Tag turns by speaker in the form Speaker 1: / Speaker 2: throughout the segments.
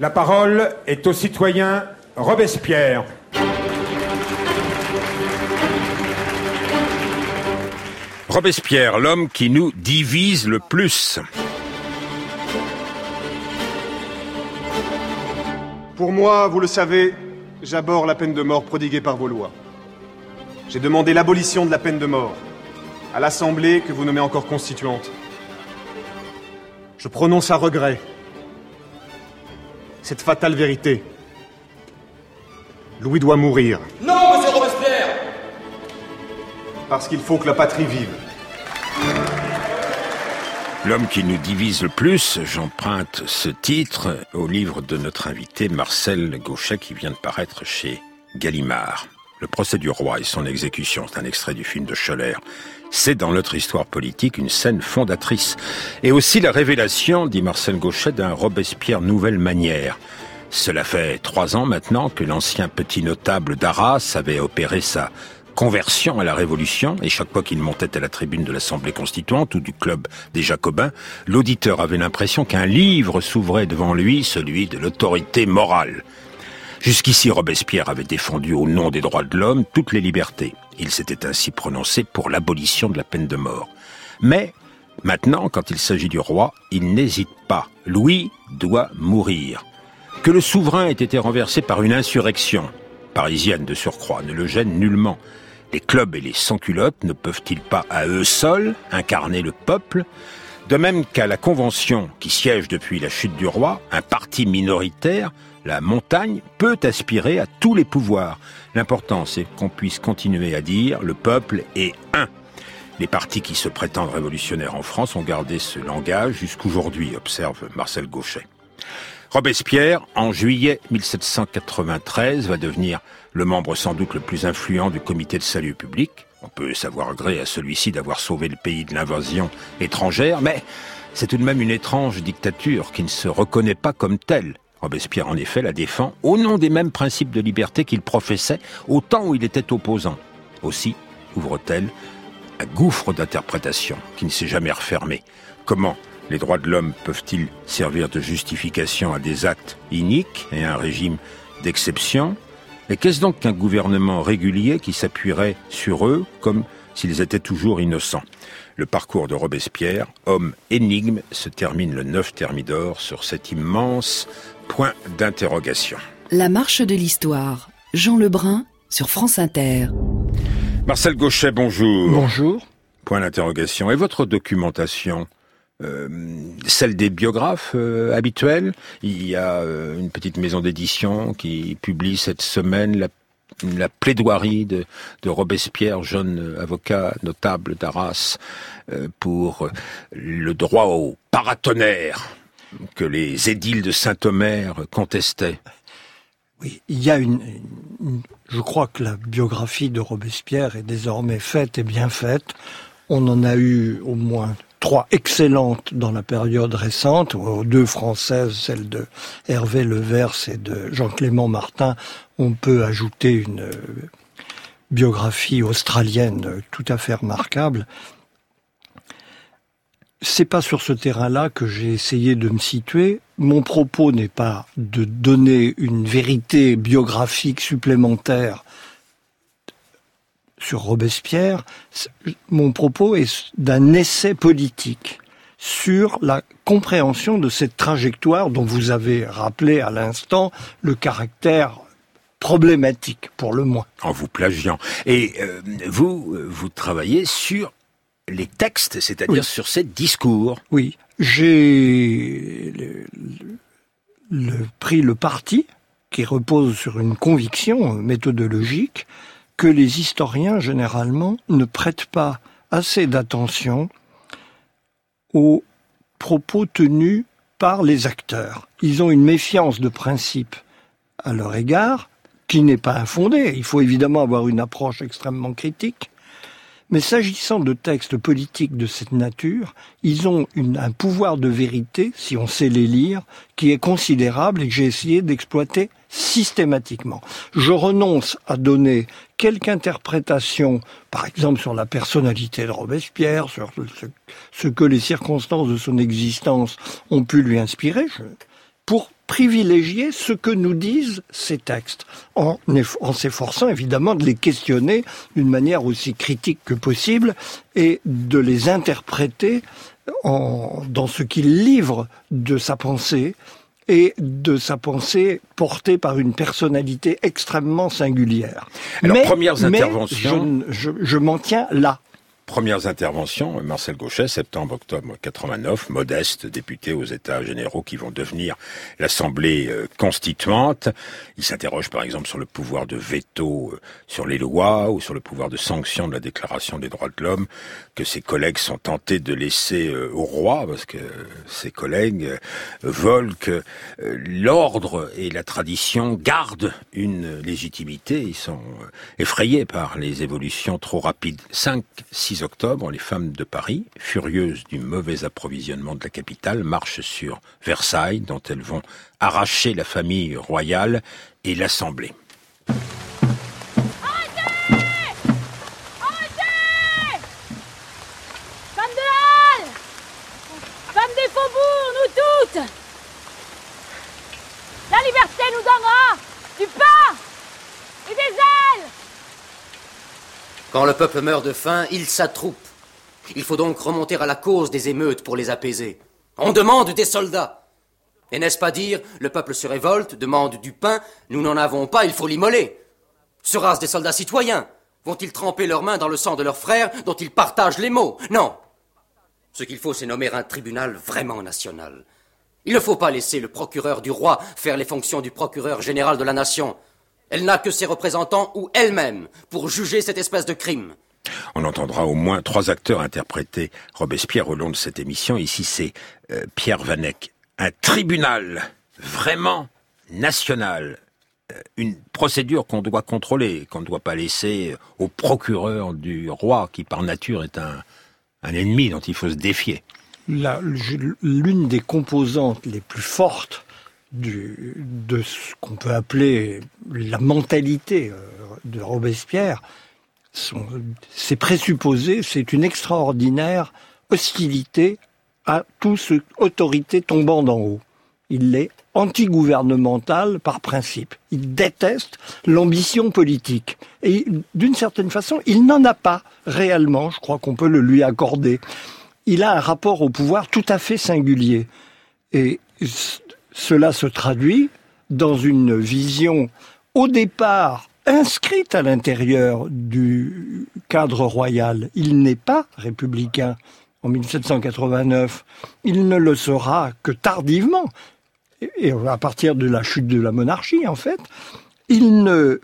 Speaker 1: La parole est au citoyen Robespierre.
Speaker 2: Robespierre, l'homme qui nous divise le plus.
Speaker 3: Pour moi, vous le savez, j'aborde la peine de mort prodiguée par vos lois. J'ai demandé l'abolition de la peine de mort à l'Assemblée que vous nommez encore constituante. Je prononce à regret cette fatale vérité. Louis doit mourir.
Speaker 4: Non, monsieur Robespierre
Speaker 3: Parce qu'il faut que la patrie vive.
Speaker 2: L'homme qui nous divise le plus, j'emprunte ce titre au livre de notre invité Marcel Gauchet qui vient de paraître chez Gallimard. Le procès du roi et son exécution, c'est un extrait du film de Scholler. C'est dans notre histoire politique une scène fondatrice. Et aussi la révélation, dit Marcel Gauchet, d'un Robespierre nouvelle manière. Cela fait trois ans maintenant que l'ancien petit notable d'Arras avait opéré sa conversion à la Révolution, et chaque fois qu'il montait à la tribune de l'Assemblée constituante ou du club des Jacobins, l'auditeur avait l'impression qu'un livre s'ouvrait devant lui, celui de l'autorité morale. Jusqu'ici, Robespierre avait défendu au nom des droits de l'homme toutes les libertés. Il s'était ainsi prononcé pour l'abolition de la peine de mort. Mais, maintenant, quand il s'agit du roi, il n'hésite pas. Louis doit mourir. Que le souverain ait été renversé par une insurrection, parisienne de surcroît, ne le gêne nullement. Les clubs et les sans-culottes ne peuvent-ils pas à eux seuls incarner le peuple? De même qu'à la Convention, qui siège depuis la chute du roi, un parti minoritaire, la montagne, peut aspirer à tous les pouvoirs. L'important, c'est qu'on puisse continuer à dire le peuple est un. Les partis qui se prétendent révolutionnaires en France ont gardé ce langage jusqu'aujourd'hui, observe Marcel Gauchet. Robespierre, en juillet 1793, va devenir le membre sans doute le plus influent du comité de salut public. On peut savoir gré à celui-ci d'avoir sauvé le pays de l'invasion étrangère, mais c'est tout de même une étrange dictature qui ne se reconnaît pas comme telle. Robespierre, en effet, la défend au nom des mêmes principes de liberté qu'il professait au temps où il était opposant. Aussi, ouvre-t-elle, un gouffre d'interprétation qui ne s'est jamais refermé. Comment les droits de l'homme peuvent-ils servir de justification à des actes iniques et à un régime d'exception? Et qu'est-ce donc qu'un gouvernement régulier qui s'appuierait sur eux comme s'ils étaient toujours innocents? Le parcours de Robespierre, homme énigme, se termine le 9 Thermidor sur cet immense point d'interrogation.
Speaker 5: La marche de l'histoire. Jean Lebrun sur France Inter.
Speaker 2: Marcel Gauchet, bonjour.
Speaker 6: Bonjour.
Speaker 2: Point d'interrogation. Et votre documentation euh, celle des biographes euh, habituels. Il y a euh, une petite maison d'édition qui publie cette semaine la, la plaidoirie de, de, Robespierre, jeune avocat notable d'Arras, pour le droit au paratonnerre que les édiles de Saint-Omer contestaient.
Speaker 6: Oui, il y a une, Je crois que la biographie de Robespierre est désormais faite et bien faite. On en a eu au moins trois excellentes dans la période récente, deux françaises, celle de Hervé Levers et de Jean-Clément Martin. On peut ajouter une biographie australienne tout à fait remarquable. C'est pas sur ce terrain-là que j'ai essayé de me situer. Mon propos n'est pas de donner une vérité biographique supplémentaire sur Robespierre, mon propos est d'un essai politique sur la compréhension de cette trajectoire dont vous avez rappelé à l'instant le caractère problématique, pour le moins.
Speaker 2: En vous plagiant. Et euh, vous, vous travaillez sur les textes, c'est-à-dire oui. sur ces discours.
Speaker 6: Oui, j'ai le, le, pris le parti qui repose sur une conviction méthodologique que les historiens, généralement, ne prêtent pas assez d'attention aux propos tenus par les acteurs. Ils ont une méfiance de principe à leur égard qui n'est pas infondée. Il faut évidemment avoir une approche extrêmement critique. Mais s'agissant de textes politiques de cette nature, ils ont un pouvoir de vérité, si on sait les lire, qui est considérable et que j'ai essayé d'exploiter systématiquement. Je renonce à donner quelque interprétation, par exemple sur la personnalité de Robespierre, sur ce, que les circonstances de son existence ont pu lui inspirer. Pour privilégier ce que nous disent ces textes, en, en s'efforçant évidemment de les questionner d'une manière aussi critique que possible et de les interpréter en, dans ce qu'il livre de sa pensée et de sa pensée portée par une personnalité extrêmement singulière.
Speaker 2: Alors, premières interventions.
Speaker 6: je, je, je m'en tiens là.
Speaker 2: Premières interventions, Marcel Gauchet, septembre-octobre 89, modeste député aux États généraux qui vont devenir l'Assemblée euh, constituante. Il s'interroge par exemple sur le pouvoir de veto euh, sur les lois ou sur le pouvoir de sanction de la Déclaration des droits de l'homme que ses collègues sont tentés de laisser euh, au roi parce que ses collègues veulent que l'ordre et la tradition gardent une légitimité. Ils sont effrayés par les évolutions trop rapides. 5, 6 octobre, les femmes de Paris, furieuses du mauvais approvisionnement de la capitale, marchent sur Versailles, dont elles vont arracher la famille royale et
Speaker 4: de la liberté nous donnera du pain et des
Speaker 7: quand le peuple meurt de faim, il s'attroupe. Il faut donc remonter à la cause des émeutes pour les apaiser. On demande des soldats. Et n'est-ce pas dire, le peuple se révolte, demande du pain, nous n'en avons pas, il faut l'immoler. Sera-ce des soldats citoyens Vont-ils tremper leurs mains dans le sang de leurs frères dont ils partagent les maux? Non. Ce qu'il faut, c'est nommer un tribunal vraiment national. Il ne faut pas laisser le procureur du roi faire les fonctions du procureur général de la nation. Elle n'a que ses représentants ou elle-même pour juger cette espèce de crime.
Speaker 2: On entendra au moins trois acteurs interpréter Robespierre au long de cette émission. Ici, c'est euh, Pierre Vanek. Un tribunal vraiment national. Euh, une procédure qu'on doit contrôler, qu'on ne doit pas laisser au procureur du roi, qui par nature est un, un ennemi dont il faut se défier.
Speaker 6: L'une des composantes les plus fortes de ce qu'on peut appeler la mentalité euh, de Robespierre, c'est présupposé, c'est une extraordinaire hostilité à toute autorité tombant d'en haut. Il est anti-gouvernemental par principe. Il déteste l'ambition politique. Et d'une certaine façon, il n'en a pas réellement, je crois qu'on peut le lui accorder. Il a un rapport au pouvoir tout à fait singulier. Et cela se traduit dans une vision au départ inscrite à l'intérieur du cadre royal. Il n'est pas républicain en 1789. Il ne le sera que tardivement, et à partir de la chute de la monarchie, en fait. Il ne...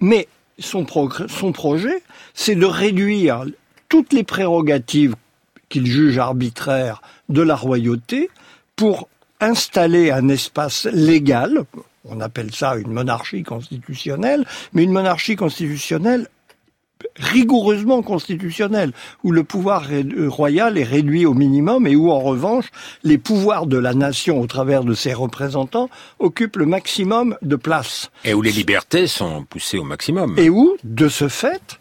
Speaker 6: Mais son, son projet, c'est de réduire toutes les prérogatives qu'il juge arbitraires de la royauté pour installer un espace légal, on appelle ça une monarchie constitutionnelle, mais une monarchie constitutionnelle rigoureusement constitutionnelle, où le pouvoir euh, royal est réduit au minimum et où en revanche les pouvoirs de la nation au travers de ses représentants occupent le maximum de place.
Speaker 2: Et où les libertés sont poussées au maximum.
Speaker 6: Et où, de ce fait,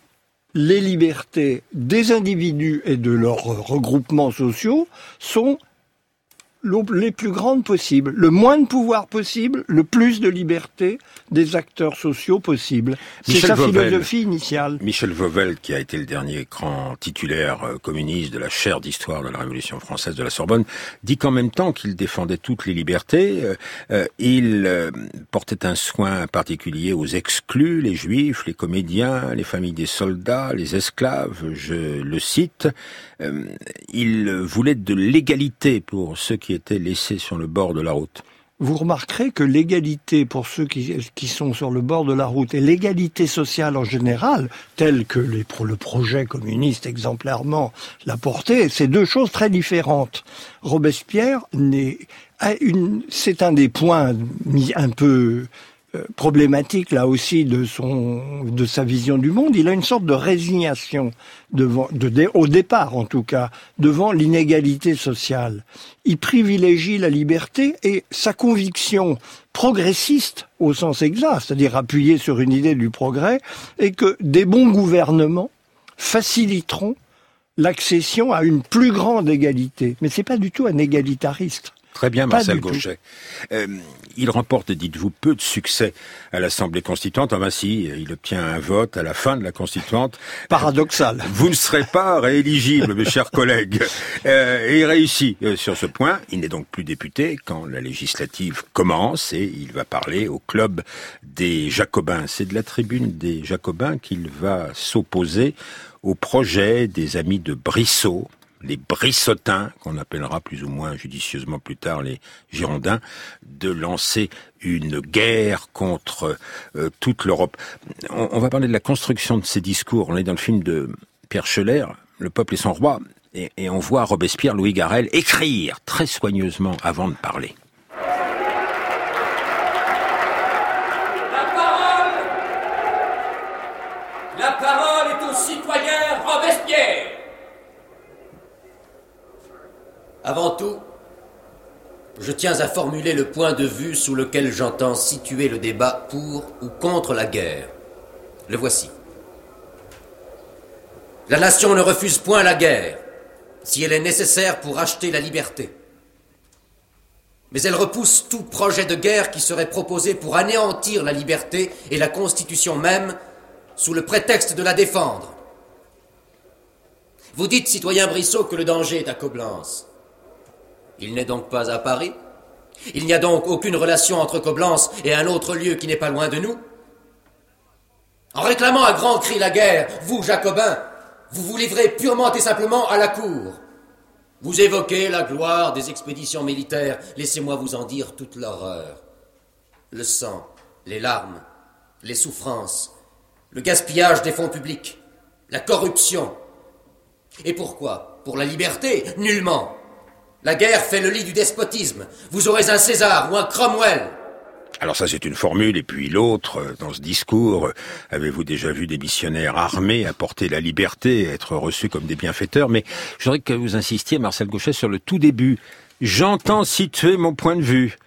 Speaker 6: les libertés des individus et de leurs regroupements sociaux sont les plus grandes possibles, le moins de pouvoir possible, le plus de liberté des acteurs sociaux possible. C'est sa philosophie initiale.
Speaker 2: Michel Vauvel, qui a été le dernier grand titulaire euh, communiste de la chaire d'histoire de la Révolution française de la Sorbonne, dit qu'en même temps qu'il défendait toutes les libertés, euh, euh, il portait un soin particulier aux exclus, les juifs, les comédiens, les familles des soldats, les esclaves, je le cite. il voulait de l'égalité pour ceux qui étaient laissés sur le bord de la route
Speaker 6: vous remarquerez que l'égalité pour ceux qui, qui, sont sur le bord de la route et l'égalité sociale en général, telle que le projet communiste exemplairement l'a porté, c'est deux choses très différentes. Robespierre, c'est un des points mis un peu problématique là aussi de son de sa vision du monde. Il a une sorte de résignation devant, de, au départ en tout cas, devant l'inégalité sociale. Il privilégie la liberté et sa conviction progressiste au sens exact, c'est-à-dire appuyée sur une idée du progrès, est que des bons gouvernements faciliteront l'accession à une plus grande égalité. Mais c'est pas du tout un égalitariste.
Speaker 2: Très bien,
Speaker 6: Pas
Speaker 2: Marcel. Gauchet. Euh, il remporte, dites-vous, peu de succès à l'Assemblée constituante. Enfin, si, il obtient un vote à la fin de la constituante.
Speaker 6: Paradoxal.
Speaker 2: Vous ne serez pas rééligible, mes chers collègues. Euh, et il réussit euh, sur ce point. Il n'est donc plus député quand la législative commence et il va parler au club des Jacobins. C'est de la tribune des Jacobins qu'il va s'opposer au projet des amis de Brissot, les Brissotins, qu'on appellera plus ou moins judicieusement plus tard les Girondins, de lancer une guerre contre euh, toute l'Europe. On, va parler de la construction de ces discours. On est dans le film de Pierre Scheller, Le peuple et son roi, et, et on voit Robespierre, Louis Garrel écrire très soigneusement avant de parler.
Speaker 8: La parole est au citoyen Robespierre
Speaker 7: Avant tout, je tiens à formuler le point de vue sous lequel j'entends situer le débat pour ou contre la guerre. Le voici. La nation ne refuse point la guerre si elle est nécessaire pour acheter la liberté. Mais elle repousse tout projet de guerre qui serait proposé pour anéantir la liberté et la Constitution même sous le prétexte de la défendre. Vous dites, citoyen Brissot, que le danger est à Coblence. Il n'est donc pas à Paris Il n'y a donc aucune relation entre Coblence et un autre lieu qui n'est pas loin de nous En réclamant à grands cris la guerre, vous, Jacobins, vous vous livrez purement et simplement à la cour. Vous évoquez la gloire des expéditions militaires, laissez-moi vous en dire toute l'horreur. Le sang, les larmes, les souffrances, le gaspillage des fonds publics, la corruption. Et pourquoi? Pour la liberté? Nullement. La guerre fait le lit du despotisme. Vous aurez un César ou un Cromwell.
Speaker 2: Alors ça c'est une formule, et puis l'autre, euh, dans ce discours, euh, avez-vous déjà vu des missionnaires armés apporter la liberté, être reçus comme des bienfaiteurs? Mais je voudrais que vous insistiez, Marcel Gauchet, sur le tout début. J'entends situer mon point de vue.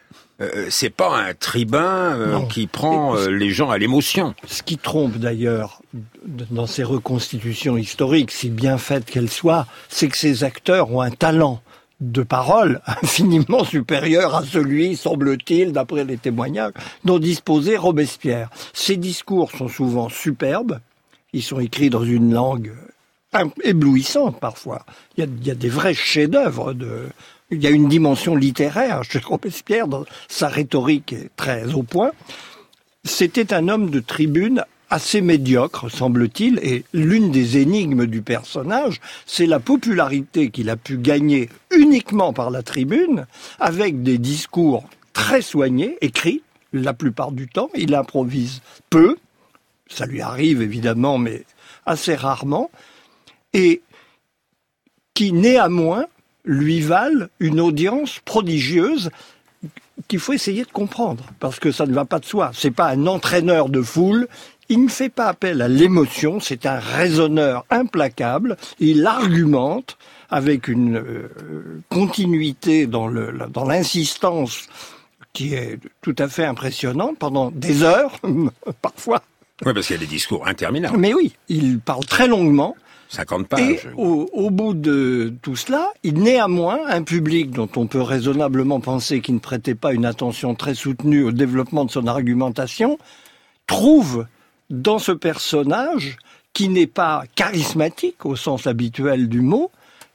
Speaker 2: Euh, c'est pas un tribun euh, qui prend euh, les gens à l'émotion.
Speaker 6: Ce qui trompe d'ailleurs dans ces reconstitutions historiques, si bien faites qu'elles soient, c'est que ces acteurs ont un talent de parole infiniment supérieur à celui, semble-t-il, d'après les témoignages, dont disposait Robespierre. Ces discours sont souvent superbes, ils sont écrits dans une langue im- éblouissante parfois. Il y a, il y a des vrais chefs-d'œuvre de, il y a une dimension littéraire chez Robespierre dans sa rhétorique est très au point. C'était un homme de tribune assez médiocre, semble-t-il, et l'une des énigmes du personnage, c'est la popularité qu'il a pu gagner uniquement par la tribune, avec des discours très soignés, écrits, la plupart du temps, il improvise peu, ça lui arrive évidemment, mais assez rarement, et qui néanmoins lui valent une audience prodigieuse qu'il faut essayer de comprendre, parce que ça ne va pas de soi. C'est pas un entraîneur de foule. Il ne fait pas appel à l'émotion, c'est un raisonneur implacable. Il argumente avec une euh, continuité dans l'insistance qui est tout à fait impressionnante pendant des heures, parfois.
Speaker 2: Oui, parce qu'il y a des discours interminables.
Speaker 6: Mais oui, il parle très longuement.
Speaker 2: 50
Speaker 6: Et
Speaker 2: pages.
Speaker 6: au, au bout de tout cela, il néanmoins un public dont on peut raisonnablement penser qu'il ne prêtait pas une attention très soutenue au développement de son argumentation, trouve dans ce personnage, qui n'est pas charismatique au sens habituel du mot,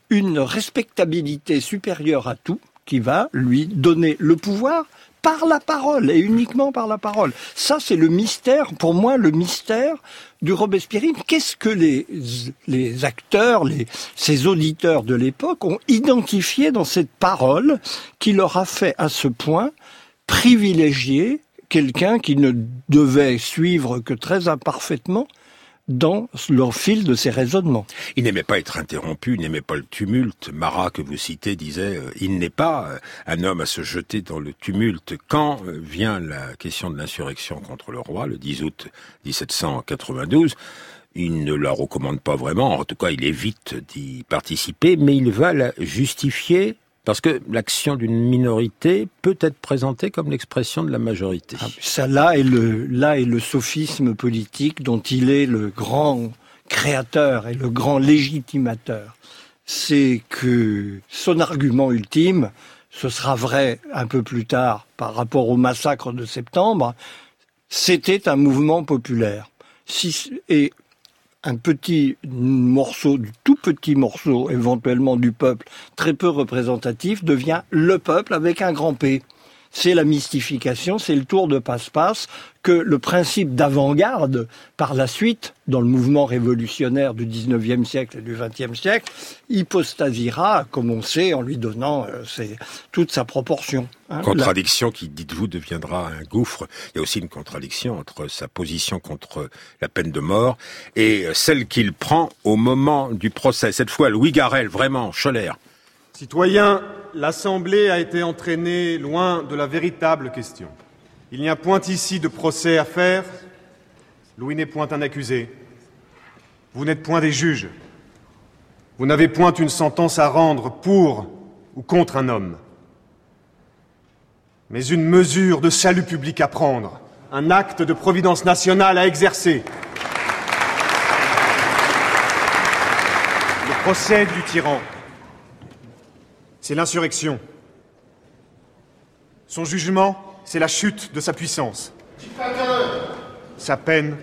Speaker 6: une respectabilité supérieure à tout, qui va lui donner le pouvoir par la parole et uniquement par la parole. Ça, c'est le mystère, pour moi, le mystère du Robespierrisme. Qu'est-ce que les, les acteurs, les, ces auditeurs de l'époque ont identifié dans cette parole qui leur a fait à ce point privilégier quelqu'un qui ne devait suivre que très imparfaitement dans le fil de ses raisonnements.
Speaker 2: Il n'aimait pas être interrompu, il n'aimait pas le tumulte. Marat, que vous citez, disait euh, il n'est pas euh, un homme à se jeter dans le tumulte. Quand euh, vient la question de l'insurrection contre le roi, le 10 août 1792, il ne la recommande pas vraiment, en tout cas il évite d'y participer, mais il va la justifier parce que l'action d'une minorité peut être présentée comme l'expression de la majorité.
Speaker 6: Ah, ça là est le là est le sophisme politique dont il est le grand créateur et le grand légitimateur. C'est que son argument ultime, ce sera vrai un peu plus tard par rapport au massacre de septembre, c'était un mouvement populaire. et un petit morceau, du tout petit morceau éventuellement du peuple, très peu représentatif, devient le peuple avec un grand P c'est la mystification, c'est le tour de passe-passe que le principe d'avant-garde, par la suite, dans le mouvement révolutionnaire du 19e siècle et du 20e siècle, hypostasiera, comme on sait, en lui donnant euh, toute sa proportion.
Speaker 2: Hein. contradiction qui, dites-vous, deviendra un gouffre. Il y a aussi une contradiction entre sa position contre la peine de mort et celle qu'il prend au moment du procès. Cette fois, Louis Garel, vraiment, Scholler.
Speaker 3: Citoyens, l'Assemblée a été entraînée loin de la véritable question. Il n'y a point ici de procès à faire. Louis n'est point un accusé. Vous n'êtes point des juges. Vous n'avez point une sentence à rendre pour ou contre un homme, mais une mesure de salut public à prendre, un acte de providence nationale à exercer. Le procès du tyran c'est l'insurrection. Son jugement, c'est la chute de sa puissance. Sa peine,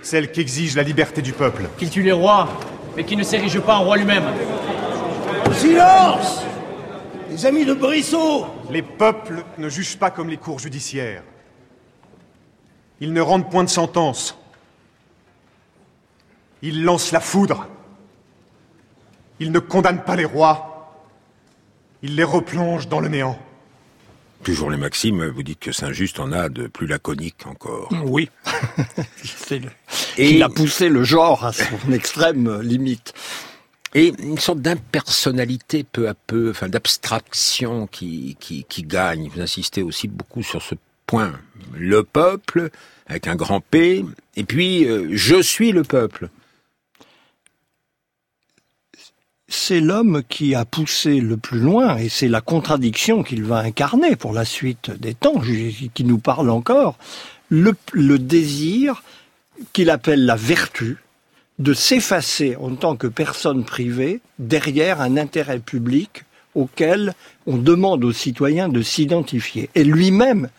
Speaker 3: celle qu'exige la liberté du peuple.
Speaker 9: Qu'il tue les rois, mais qu'il ne s'érige pas en roi lui-même.
Speaker 10: Silence Les amis de Brissot
Speaker 3: Les peuples ne jugent pas comme les cours judiciaires. Ils ne rendent point de sentence. Ils lancent la foudre. Ils ne condamnent pas les rois. Il les replonge dans le néant.
Speaker 2: Toujours les maximes, vous dites que Saint-Just en a de plus laconique encore.
Speaker 6: Oui. Et il a poussé le genre à son extrême limite.
Speaker 2: Et une sorte d'impersonnalité peu à peu, enfin d'abstraction qui, qui, qui gagne. Vous insistez aussi beaucoup sur ce point. Le peuple, avec un grand P, et puis euh, je suis le peuple
Speaker 6: c'est l'homme qui a poussé le plus loin, et c'est la contradiction qu'il va incarner pour la suite des temps, qui nous parle encore, le, désir qu'il appelle la vertu de s'effacer en tant que personne privée derrière un intérêt public auquel on demande aux citoyens de s'identifier. Et lui-même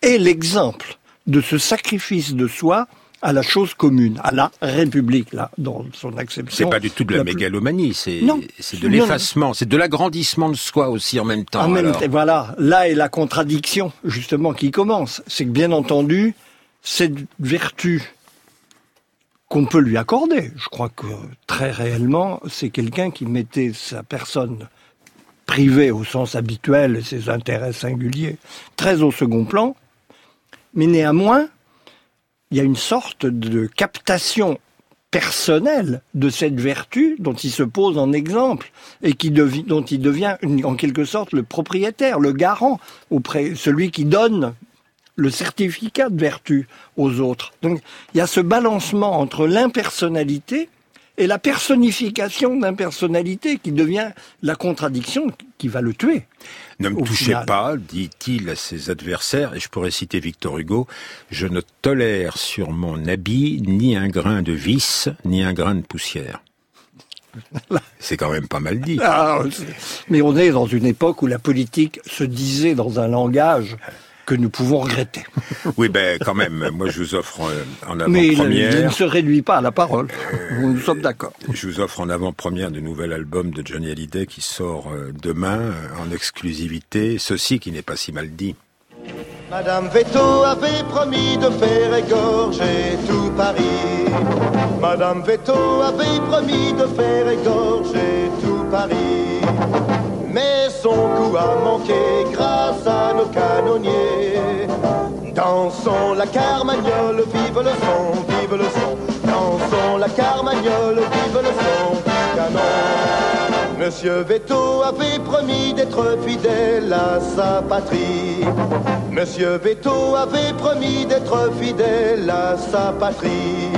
Speaker 6: est l'exemple de ce sacrifice de soi à la chose commune, à la République, là, dans son acception.
Speaker 2: C'est pas du tout de la, mégalomanie, c'est de l'effacement, c'est de l'agrandissement de soi aussi en même temps. En même
Speaker 6: voilà, là est la contradiction justement qui commence. C'est que bien entendu, cette vertu qu'on peut lui accorder, je crois que très réellement, c'est quelqu'un qui mettait sa personne privée au sens habituel et ses intérêts singuliers très au second plan, mais néanmoins, il y a une sorte de captation personnelle de cette vertu dont il se pose en exemple et qui dont il devient en quelque sorte le propriétaire, le garant auprès celui qui donne le certificat de vertu aux autres. Donc il y a ce balancement entre l'impersonnalité et la personnification d'impersonnalité qui devient la contradiction qui va le tuer.
Speaker 2: Ne me touchez pas, dit-il à ses adversaires, et je pourrais citer Victor Hugo, je ne tolère sur mon habit ni un grain de vis, ni un grain de poussière. C'est quand même pas mal dit.
Speaker 6: Ah, mais on est dans une époque où la politique se disait dans un langage que nous pouvons regretter.
Speaker 2: Oui, ben quand même, moi je vous offre euh, en avant-première...
Speaker 6: Mais il, ne se réduit pas à la parole, euh, nous sommes d'accord.
Speaker 2: Je vous offre en avant-première du nouvel album de Johnny Hallyday qui sort euh, demain en exclusivité, ceci qui n'est pas si mal dit.
Speaker 11: Madame Veto avait promis de faire égorger tout Paris. Madame Veto avait promis de faire égorger tout Paris mais son coup a manqué grâce à nos canonniers. Dansons la carmagnole, vive le son, vive le son. Dansons la carmagnole, vive le son canon. Monsieur Veto avait promis d'être fidèle à sa patrie. Monsieur Veto avait promis d'être fidèle à sa patrie.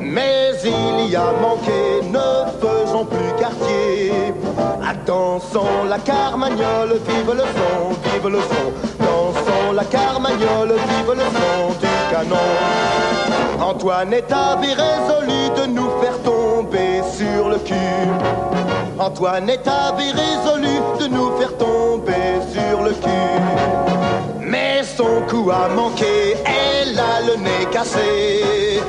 Speaker 11: Mais il y a manqué, ne faisons plus. Dansons la carmagnole, vive le son, vive le son. Dansons la carmagnole, vive le son du canon. Antoinette avait résolu de nous faire tomber sur le cul. Antoinette avait résolu de nous faire tomber sur le cul. Mais son coup a manqué, elle a le nez cassé.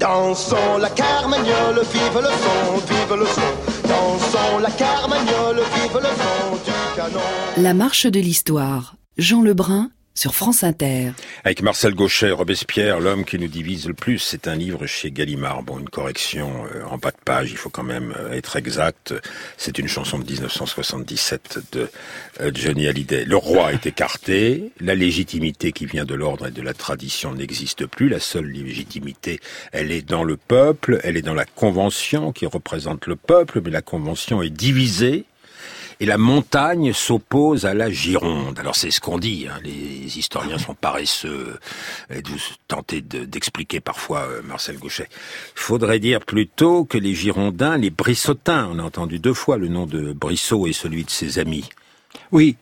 Speaker 11: Dansons la carmagnole, vive le son, vive le son. Dansons la carmagnole, vive le son du canon.
Speaker 5: La marche de l'histoire. Jean Lebrun sur France Inter.
Speaker 2: Avec Marcel Gauchet, Robespierre, l'homme qui nous divise le plus, c'est un livre chez Gallimard. Bon, une correction euh, en bas de page, il faut quand même euh, être exact. C'est une chanson de 1977 de euh, Johnny Hallyday. Le roi est écarté, la légitimité qui vient de l'ordre et de la tradition n'existe plus. La seule légitimité, elle est dans le peuple, elle est dans la convention qui représente le peuple, mais la convention est divisée et la montagne s'oppose à la Gironde. Alors c'est ce qu'on dit, hein. les historiens sont paresseux, et vous tentez d'expliquer parfois euh, Marcel Gauchet? Faudrait dire plutôt que les Girondins, les Brissotins, on a entendu deux fois le nom de Brissot et celui de ses amis.
Speaker 6: Oui,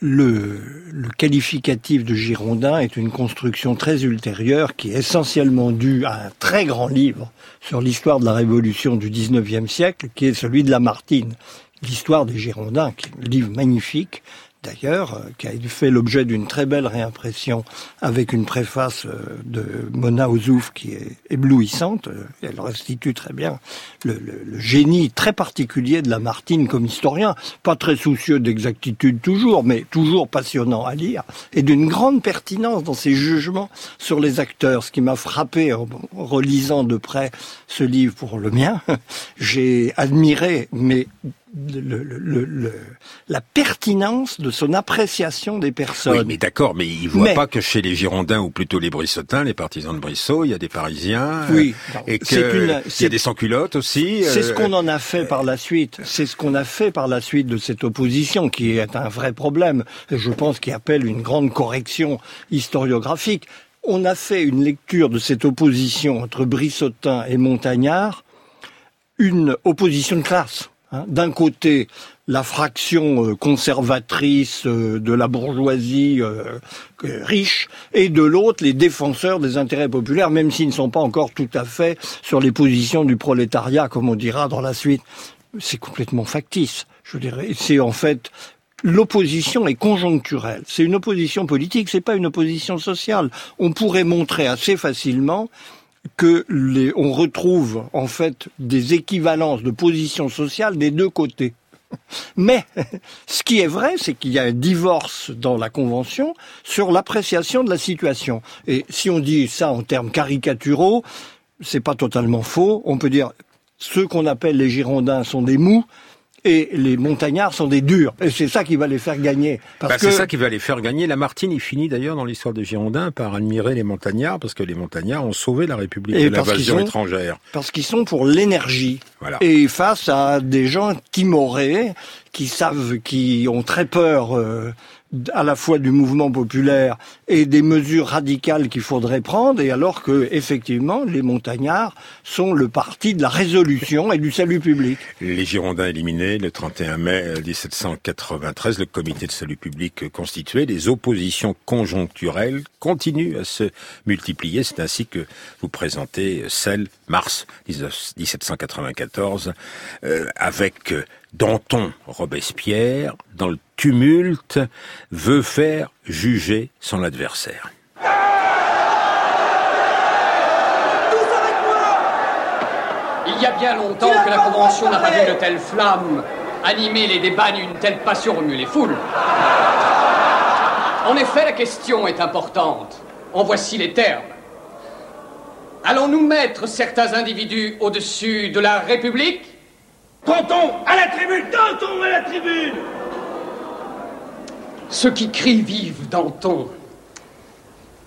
Speaker 6: le, le, qualificatif de Girondin est une construction très ultérieure qui est essentiellement due à un très grand livre sur l'histoire de la Révolution du XIXe siècle, qui est celui de Lamartine, l'histoire des Girondins, qui est un livre magnifique, d'ailleurs, euh, qui a fait l'objet d'une très belle réimpression avec une préface euh, de Mona Ozouf qui est éblouissante. Euh, elle restitue très bien le, génie très particulier de Lamartine comme historien, pas très soucieux d'exactitude toujours, mais toujours passionnant à lire, et d'une grande pertinence dans ses jugements sur les acteurs. Ce qui m'a frappé en relisant de près ce livre pour le mien, j'ai admiré, mais le, le, la pertinence de son appréciation des personnes.
Speaker 2: Oui, mais d'accord, mais il voit pas que chez les Girondins ou plutôt les Brissotins, les partisans de Brissot, il y a des Parisiens.
Speaker 6: Euh, oui.
Speaker 2: et qu'il y a des sans-culottes aussi.
Speaker 6: C'est ce euh, qu'on en a fait par la suite. C'est ce qu'on a fait par la suite de cette opposition, qui est un vrai problème. Je pense qu'il appelle une grande correction historiographique. On a fait une lecture de cette opposition entre Brissotins et Montagnard, une opposition de classe Hein, d'un côté, la fraction euh, conservatrice euh, de la bourgeoisie euh, riche, et de l'autre, les défenseurs des intérêts populaires, même s'ils ne sont pas encore tout à fait sur les positions du prolétariat, comme on dira dans la suite. C'est complètement factice. Je dirais, c'est en fait l'opposition est conjoncturelle. C'est une opposition politique, c'est pas une opposition sociale. On pourrait montrer assez facilement que les, on retrouve en fait des équivalences de positions sociales des deux côtés. Mais ce qui est vrai, c'est qu'il y a un divorce dans la Convention sur l'appréciation de la situation. Et si on dit ça en termes caricaturaux, c'est pas totalement faux. On peut dire ceux qu'on appelle les Girondins sont des mous, et les montagnards sont des durs. Et c'est ça qui va les faire gagner.
Speaker 2: Parce bah, que... C'est ça qui va les faire gagner. Lamartine, il finit d'ailleurs dans l'histoire des Girondins par admirer les montagnards, parce que les montagnards ont sauvé la République de l'invasion étrangère.
Speaker 6: Parce qu'ils sont pour l'énergie. Voilà. Et face à des gens timorés, qui savent, qui ont très peur euh, à la fois du mouvement populaire et des mesures radicales qu'il faudrait prendre, et alors que effectivement les montagnards sont le parti de la résolution et du salut public.
Speaker 2: Les Girondins éliminés le 31 mai 1793, le comité de salut public constitué, les oppositions conjoncturelles continuent à se multiplier. C'est ainsi que vous présentez celle mars 1794 euh, avec Danton Robespierre, dans le tumulte, veut faire juger son adversaire.
Speaker 8: Il y a bien longtemps que la Convention n'a pas vu de telle flamme animer les débats ni une telle passion remuer les foules. En effet, la question est importante. En voici les termes. Allons-nous mettre certains individus au-dessus de la République?
Speaker 10: Danton, à la tribune Danton, à la tribune
Speaker 8: Ceux qui crient vivent Danton.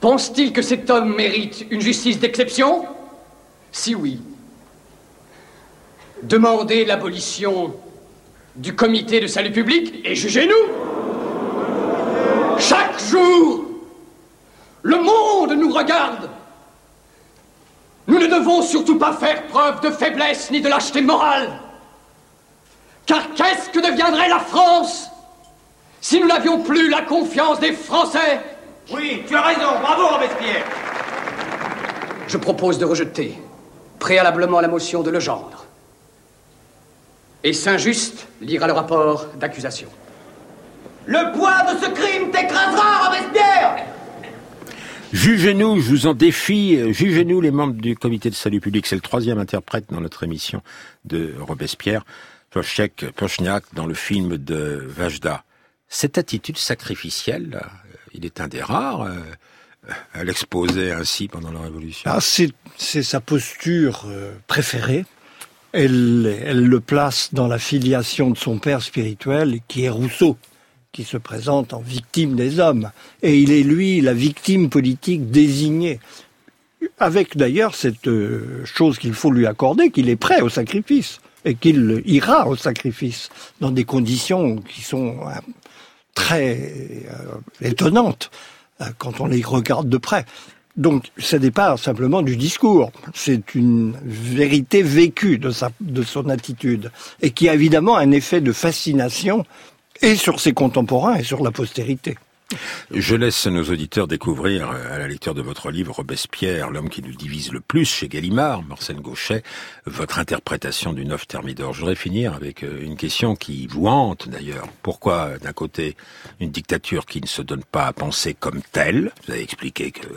Speaker 8: Pense-t-il que cet homme mérite une justice d'exception? Si oui, demandez l'abolition du comité de salut public et jugez-nous. Chaque jour, le monde nous regarde. Nous ne devons surtout pas faire preuve de faiblesse ni de lâcheté morale. Car qu'est-ce que deviendrait la France si nous n'avions plus la confiance des Français?
Speaker 10: Oui, tu as raison, bravo Robespierre.
Speaker 8: Je propose de rejeter préalablement la motion de Legendre. Et Saint-Just lira le rapport d'accusation.
Speaker 10: Le poids de ce crime t'écrasera, Robespierre
Speaker 2: Jugez-nous, je vous en défie, jugez-nous les membres du comité de salut public. C'est le troisième interprète dans notre émission de Robespierre, Pochniak, dans le film de Vajda. Cette attitude sacrificielle, là, il est un des rares euh, à l'exposer ainsi pendant la Révolution.
Speaker 6: Ah, c'est, sa posture euh, préférée. Elle, elle le place dans la filiation de son père spirituel, qui est Rousseau qui se présente en victime des hommes. Et il est, lui, la victime politique désignée. Avec d'ailleurs cette euh, chose qu'il faut lui accorder, qu'il est prêt au sacrifice et qu'il ira au sacrifice dans des conditions qui sont euh, très euh, étonnantes quand on les regarde de près. Donc, ce n'est pas simplement du discours, c'est une vérité vécue de, sa, de son attitude, et qui a évidemment un effet de fascination et sur ses contemporains et sur la postérité.
Speaker 2: Je laisse nos auditeurs découvrir, euh, à la lecture de votre livre Robespierre, l'homme qui nous divise le plus chez Gallimard, Marcel Gauchet, votre interprétation du neuf Thermidor. Je voudrais finir avec euh, une question qui vous hante d'ailleurs. Pourquoi, d'un côté, une dictature qui ne se donne pas à penser comme telle Vous avez expliqué qu'il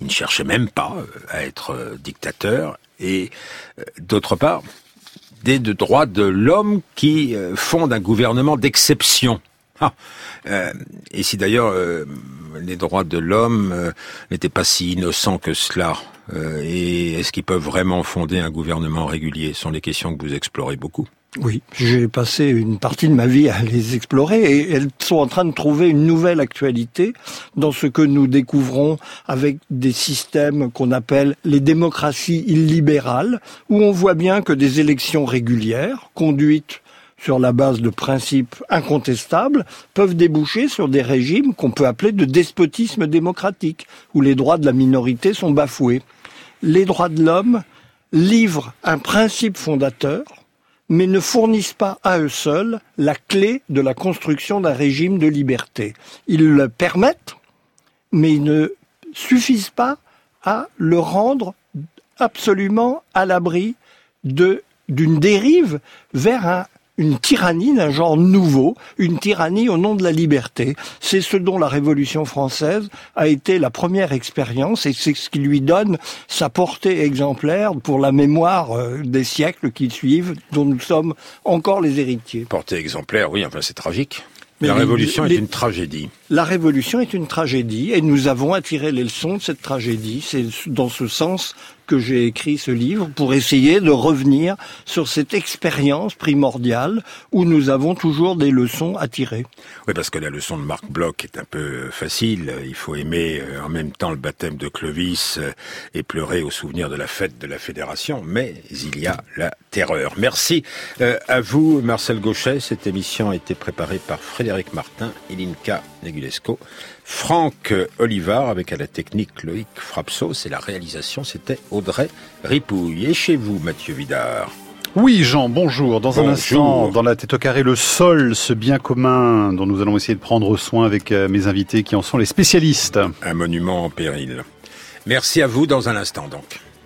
Speaker 2: ne cherchait même pas euh, à être dictateur. Et d'autre part, des droits de l'homme qui euh, fondent un gouvernement d'exception. Ah, euh, et si d'ailleurs euh, les droits de l'homme n'étaient pas si innocents que cela, et est-ce qu'ils peuvent vraiment fonder un gouvernement régulier? Ce sont les questions que vous explorez beaucoup.
Speaker 6: Oui, j'ai passé une partie de ma vie à les explorer et elles sont en train de trouver une nouvelle actualité dans ce que nous découvrons avec des systèmes qu'on appelle les démocraties illibérales, où on voit bien que des élections régulières, conduites sur la base de principes incontestables, peuvent déboucher sur des régimes qu'on peut appeler de despotisme démocratique, où les droits de la minorité sont bafoués. Les droits de l'homme livrent un principe fondateur, mais ne fournissent pas à eux seuls la clé de la construction d'un régime de liberté. Ils le permettent, mais ils ne suffisent pas à le rendre absolument à l'abri d'une dérive vers un une tyrannie d'un genre nouveau, une tyrannie au nom de la liberté. C'est ce dont la Révolution française a été la première expérience et c'est ce qui lui donne sa portée exemplaire pour la mémoire euh, des siècles qui suivent, dont nous sommes encore les héritiers.
Speaker 2: Portée exemplaire, oui, enfin c'est tragique. Mais la Révolution est une tragédie.
Speaker 6: La Révolution est une tragédie et nous avons attiré les leçons de cette tragédie. C'est dans ce sens que j'ai écrit ce livre pour essayer de revenir sur cette expérience primordiale où nous avons toujours des leçons à tirer.
Speaker 2: Oui, parce que la leçon de Marc Bloch est un peu facile. Il faut aimer euh, en même temps le baptême de Clovis euh, et pleurer au souvenir de la fête de la Fédération, mais il y a la terreur. Merci euh, à vous, Marcel Gauchet. Cette émission a été préparée par Frédéric Martin et Linka Negulesco. Franck Olivard avec à la technique Loïc Frapso. C'est la réalisation, c'était Audrey Ripouille. Et chez vous, Mathieu Vidard
Speaker 12: oui, Jean, bonjour. Dans un instant, dans la tête au carré, le sol, ce bien commun dont nous allons essayer de prendre soin avec euh, mes invités qui en sont les spécialistes.
Speaker 2: Un monument en péril. Merci à vous dans un instant donc.